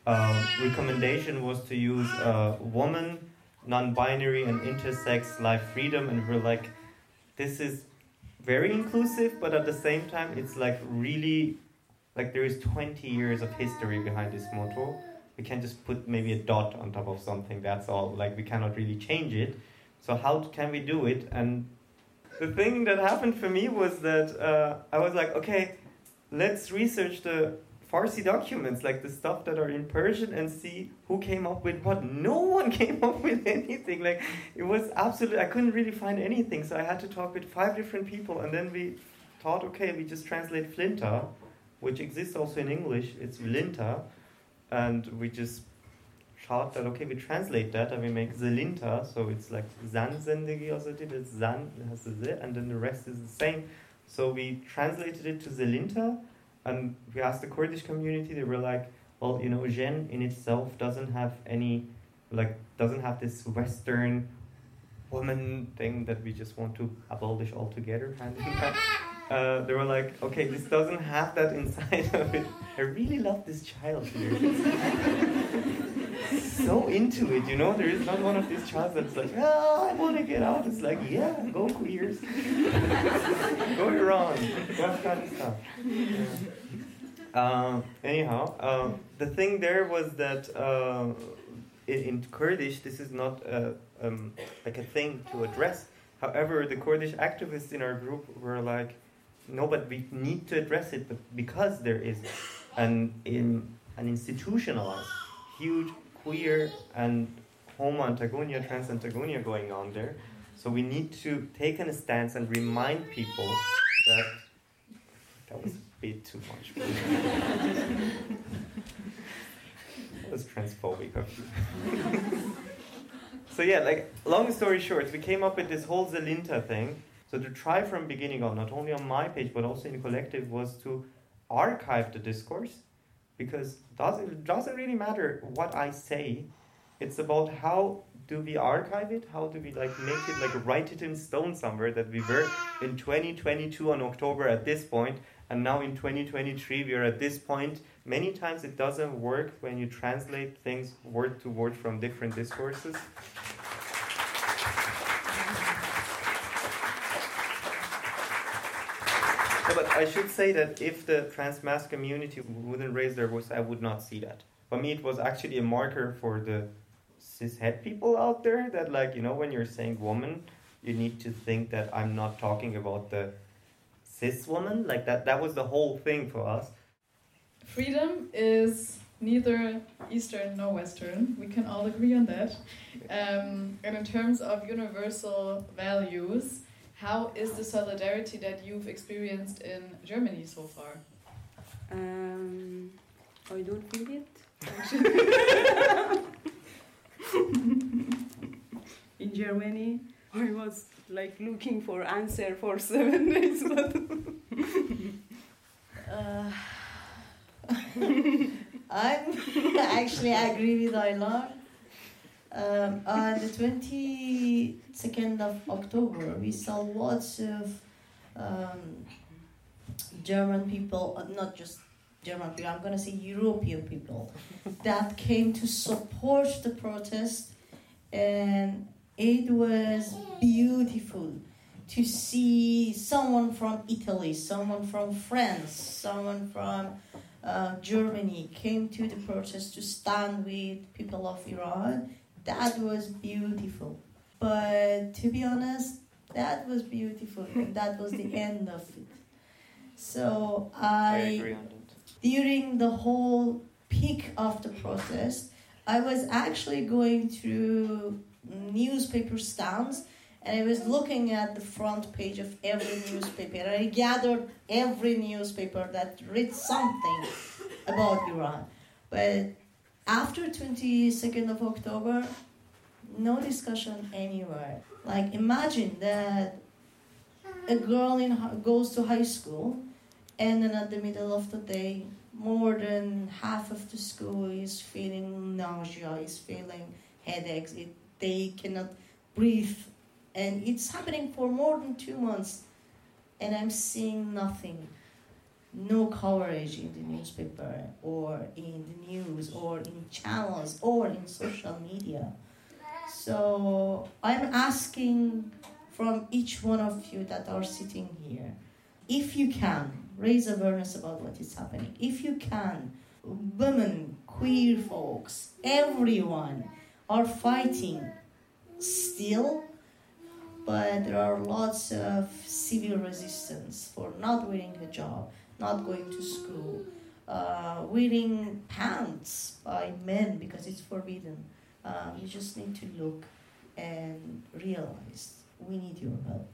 uh, recommendation was to use uh, woman, non-binary, and intersex life freedom, and we're like, this is very inclusive, but at the same time, it's like really, like there is 20 years of history behind this motto we can just put maybe a dot on top of something that's all. Like we cannot really change it. So how can we do it? And the thing that happened for me was that uh, i was like okay let's research the farsi documents like the stuff that are in persian and see who came up with what. No one <laughs> came up with anything. Like it was absolutely i couldn't really find anything. So i had to talk with five different people and then we thought okay we just translate flinta which exists also in english. It's vlinta and we just shout that okay we translate that and we make zelinta so it's like zanzendegi also did it's zan has the z and then the rest is the same. So we translated it to zelinta and we asked the kurdish community. They were like well you know jin in itself doesn't have any like doesn't have this western woman thing that we just want to abolish altogether kind of uh, they were like, okay, this doesn't have that inside of it. I really love this child here. <laughs> so into it, you know. There is not one of these childs that's like, oh, I want to get out. It's like, yeah, <laughs> go queers, go Iran, go Afghanistan. Yeah. Uh, anyhow, uh, the thing there was that uh, in, Kurdish, this is not um, like a thing to address. However, the Kurdish activists in our group were like, no, but we need to address it, but because there is an in, an institutionalized, huge queer and homo antagonia, trans antagonia going on there. So we need to take a stance and remind people that that was a bit too much. <laughs> that was transphobic <laughs> so yeah, like long story short, we came up with this whole Zelinta thing. So to try from beginning on, not only on my page but also in collective, was to archive the discourse because does it doesn't really matter what I say. It's about how do we archive it? How do we like make it like write it in stone somewhere that we were in 2022 on October at this point, and now in 2023 we are at this point. Many times it doesn't work when you translate things word to word from different discourses. But I should say that if the trans masc community wouldn't raise their voice, I would not see that. For me, it was actually a marker for the cishet people out there that, like, you know, when you're saying woman, you need to think that I'm not talking about the cis woman. Like, that, that was the whole thing for us. Freedom is neither Eastern nor Western. We can all agree on that. Um, and in terms of universal values, how is the solidarity that you've experienced in Germany so far? Um, I don't feel it. <laughs> in Germany, I was like looking for answer for seven days, but <laughs> uh, <laughs> I'm actually agree with Aylar. Um, on the 22nd of October, we saw lots of um, German people, uh, not just German people, I'm going to say European people, <laughs> that came to support the protest. And it was beautiful to see someone from Italy, someone from France, someone from uh, Germany came to the protest to stand with people of Iran that was beautiful. But to be honest, that was beautiful, and <laughs> that was the end of it. So I, during the whole peak of the process, I was actually going through newspaper stands and I was looking at the front page of every newspaper. I gathered every newspaper that read something about Iran. But after 22nd of October, no discussion anywhere. Like imagine that a girl in goes to high school, and then at the middle of the day, more than half of the school is feeling nausea, is feeling headaches. It, they cannot breathe, and it's happening for more than two months, and I'm seeing nothing no coverage in the newspaper or in the news or in channels or in social media. So I'm asking from each one of you that are sitting here, if you can, raise awareness about what is happening. If you can, women, queer folks, everyone are fighting still, but there are lots of civil resistance for not wearing hijab not going to school, uh, wearing pants by men because it's forbidden. Uh, you just need to look and realize we need your help.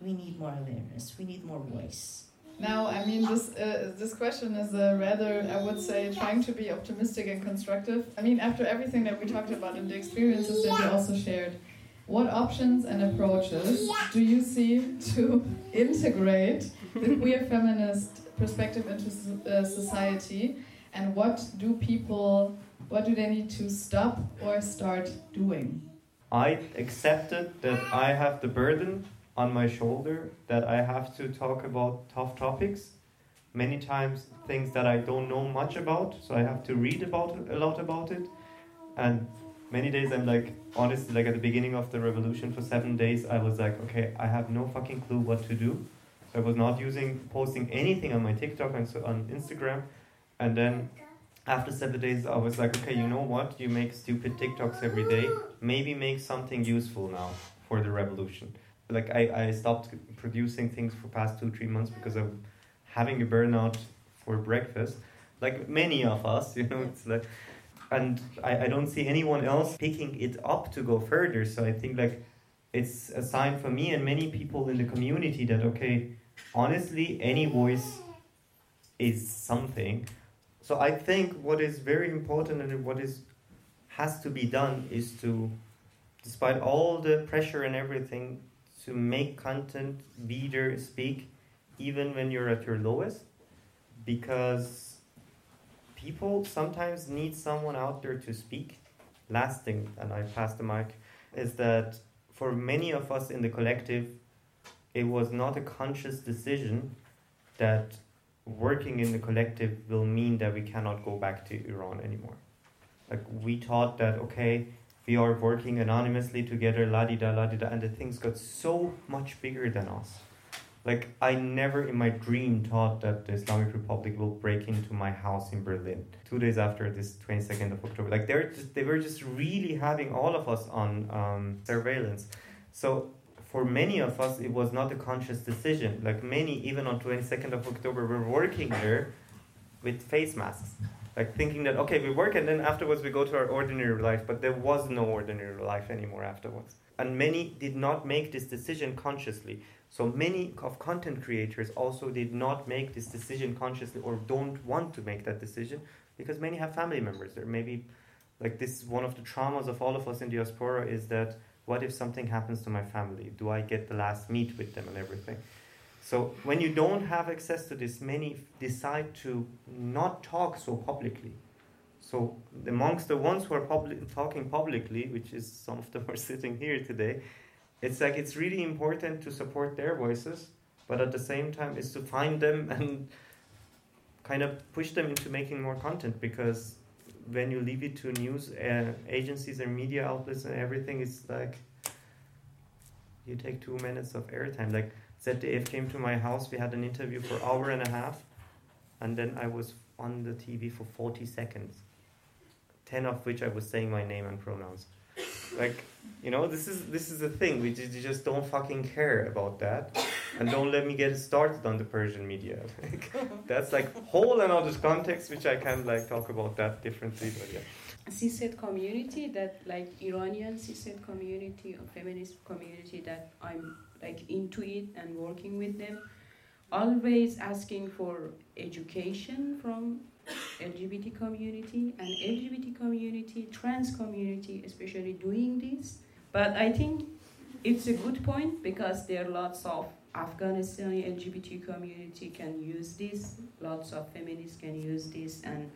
We need more awareness. We need more voice. Now, I mean, this uh, this question is uh, rather, I would say, trying to be optimistic and constructive. I mean, after everything that we talked about and the experiences that you also shared, what options and approaches do you see to integrate the queer feminist perspective into uh, society? And what do people what do they need to stop or start doing? I accepted that i have the burden on my shoulder that i have to talk about tough topics. Many times things that i don't know much about so i have to read about a lot about it. And many days i'm like honestly like at the beginning of the revolution for seven days i was like okay i have no fucking clue what to do I was not using posting anything on my TikTok and so on Instagram. And then after seven days, I was like, okay, you know what? You make stupid TikToks every day. Maybe make something useful now for the revolution. Like I, I stopped producing things for past two three months because of having a burnout for breakfast. Like many of us, <laughs> you know, it's like, and I, I don't see anyone else picking it up to go further. So I think like it's a sign for me and many people in the community that okay honestly, any voice is something. So I think what is very important and what is has to be done is to, despite all the pressure and everything, to make content leader speak even when you're at your lowest because people sometimes need someone out there to speak. Last thing, and I pass the mic, is that for many of us in the collective, it was not a conscious decision that working in the collective will mean that we cannot go back to Iran anymore. Like we thought that okay, we are working anonymously together, la di da la di da, and the things got so much bigger than us. Like I never in my dream thought that the Islamic Republic will break into my house in Berlin two days after this twenty second of October. Like they're just, they were just really having all of us on um, surveillance. So for many of us, it was not a conscious decision. Like many, even on 22nd of October, were working there with face masks. Like thinking that, okay, we work and then afterwards we go to our ordinary life, but there was no ordinary life anymore afterwards. And many did not make this decision consciously. So many of content creators also did not make this decision consciously or don't want to make that decision because many have family members there. Maybe like this is one of the traumas of all of us in diaspora is that what if something happens to my family? Do I get the last meet with them and everything? So when you don't have access to this, many decide to not talk so publicly. So amongst the ones who are public, talking publicly, which is some of them <laughs> are sitting here today, it's like it's really important to support their voices, but at the same time is to find them <laughs> and kind of push them into making more content because when you leave it to news uh, agencies and media outlets and everything, it's like you take two minutes of airtime. Like ZDF came to my house, we had an interview for hour and a half, and then I was on the TV for 40 seconds, 10 of which I was saying my name and pronouns. Like, you know, this is this is the thing. We just, just don't fucking care about that, and don't let me get started on the Persian media. <laughs> Like, that's like whole another context, which I can like talk about that differently. But yeah. cishet community that like Iranian cishet community or feminist community that I'm like into it and working with them, always asking for education from LGBT community and LGBT community, trans community, especially doing this. But I think it's a good point because there are lots of Afghanistani LGBT community can use this, lots of feminists can use this, and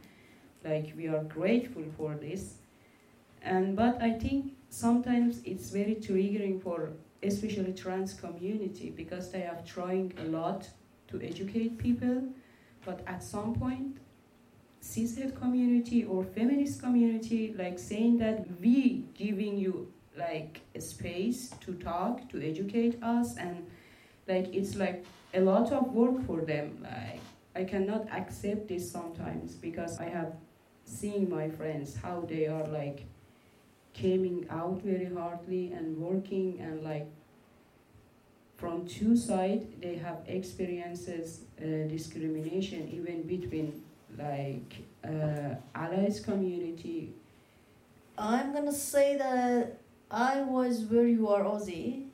like we are grateful for this. And but I think sometimes it's very triggering for especially trans community because they are trying a lot to educate people, but at some point cishet community or feminist community like saying that we giving you like a space to talk to educate us and like it's like a lot of work for them. Like i cannot accept this sometimes because i have seen my friends how they are like coming out very hardly and working and like from two sides they have experiences uh, discrimination even between like uh, allies community I'm gonna say that I was where you are, Ozi.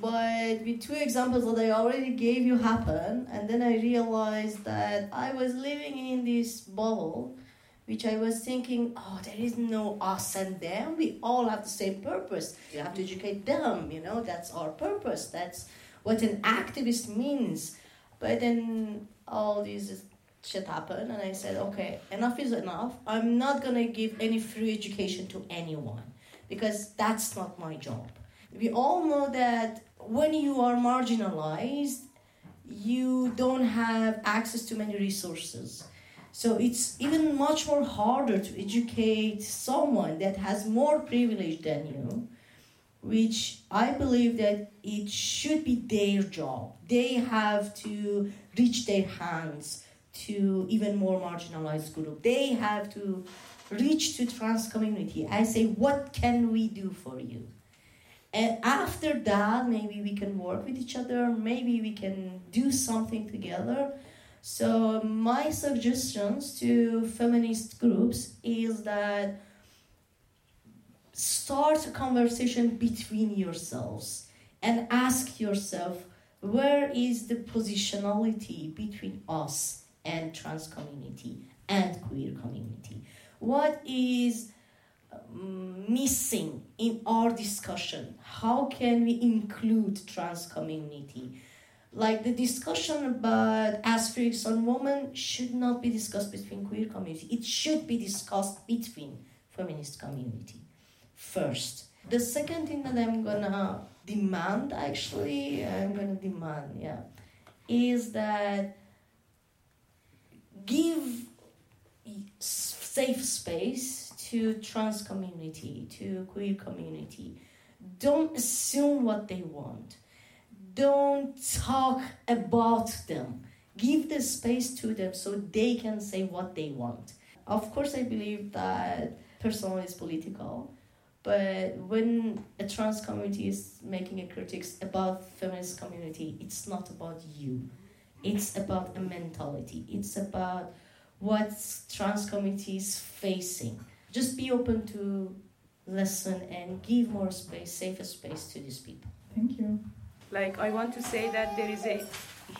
But the two examples that I already gave you happened, and then I realized that I was living in this bubble, which I was thinking, oh, there is no us and them. We all have the same purpose. You have to educate them, you know, that's our purpose. That's what an activist means. But then all these shit happened, and I said, okay, enough is enough. I'm not gonna give any free education to anyone because that's not my job. We all know that when you are marginalized, you don't have access to many resources. So it's even much more harder to educate someone that has more privilege than you, which I believe that it should be their job. They have to reach their hands to even more marginalized group. They have to reach to trans community. I say, what can we do for you? And after that, maybe we can work with each other. Maybe we can do something together. So my suggestions to feminist groups is that start a conversation between yourselves and ask yourself where is the positionality between us and trans community and queer community what is um, missing in our discussion. How can we include trans community? Like the discussion about aspirations on women should not be discussed between queer community. It should be discussed between feminist community first. The second thing that I'm gonna demand actually, I'm gonna demand, yeah, is that give safe space to trans community, to queer community. Don't assume what they want. Don't talk about them. Give the space to them so they can say what they want. Of course, I believe that personal is political, but when a trans community is making a critiques about feminist community, it's not about you. It's about a mentality. It's about what trans community is facing. Just be open to listen and give more space, safer space to these people. Thank you. Like I want to say that there is a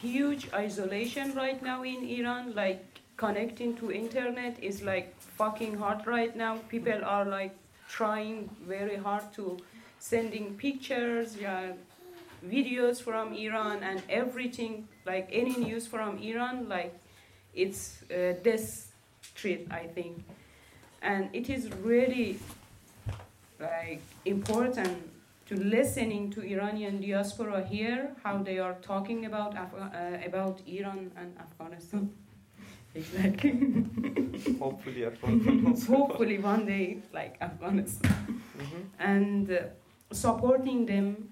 huge isolation right now in Iran. Like connecting to internet is like fucking hard right now. People are like trying very hard to sending pictures, yeah, videos from Iran and everything, like any news from Iran, like it's uh, this treat, I think. And it is really like important to listening to Iranian diaspora here, how they are talking about Af- uh, about Iran and Afghanistan. <laughs> Exactly. <laughs> Hopefully, Afghanistan. <laughs> Hopefully, one day, like Afghanistan. Mhm. And uh, supporting them,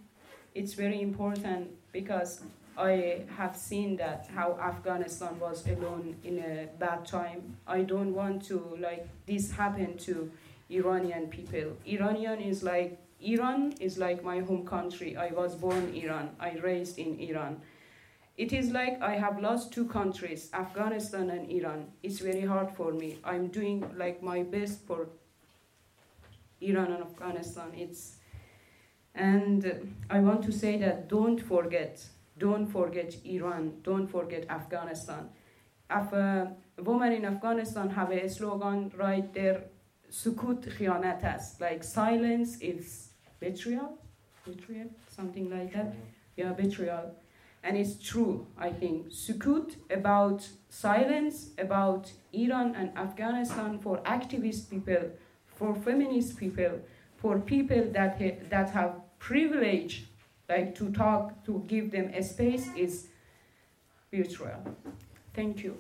it's very important because I have seen that how Afghanistan was alone in a bad time. I don't want to like this happen to Iranian people. Iranian is like Iran is like my home country. I was born Iran. I raised in Iran. It is like I have lost two countries, Afghanistan and Iran. It's very hard for me. I'm doing like my best for Iran and Afghanistan. It's and I want to say that don't forget, don't forget Iran, don't forget Afghanistan. Af- uh, women in Afghanistan have a slogan right there, sukut khianat است. Like silence is betrayal, betrayal, something like that. Yeah, betrayal. And it's true, I think. Sukut about silence, about Iran and Afghanistan for activist people, for feminist people, for people that, ha- that have privilege, like to talk, to give them a space is virtual. Thank you.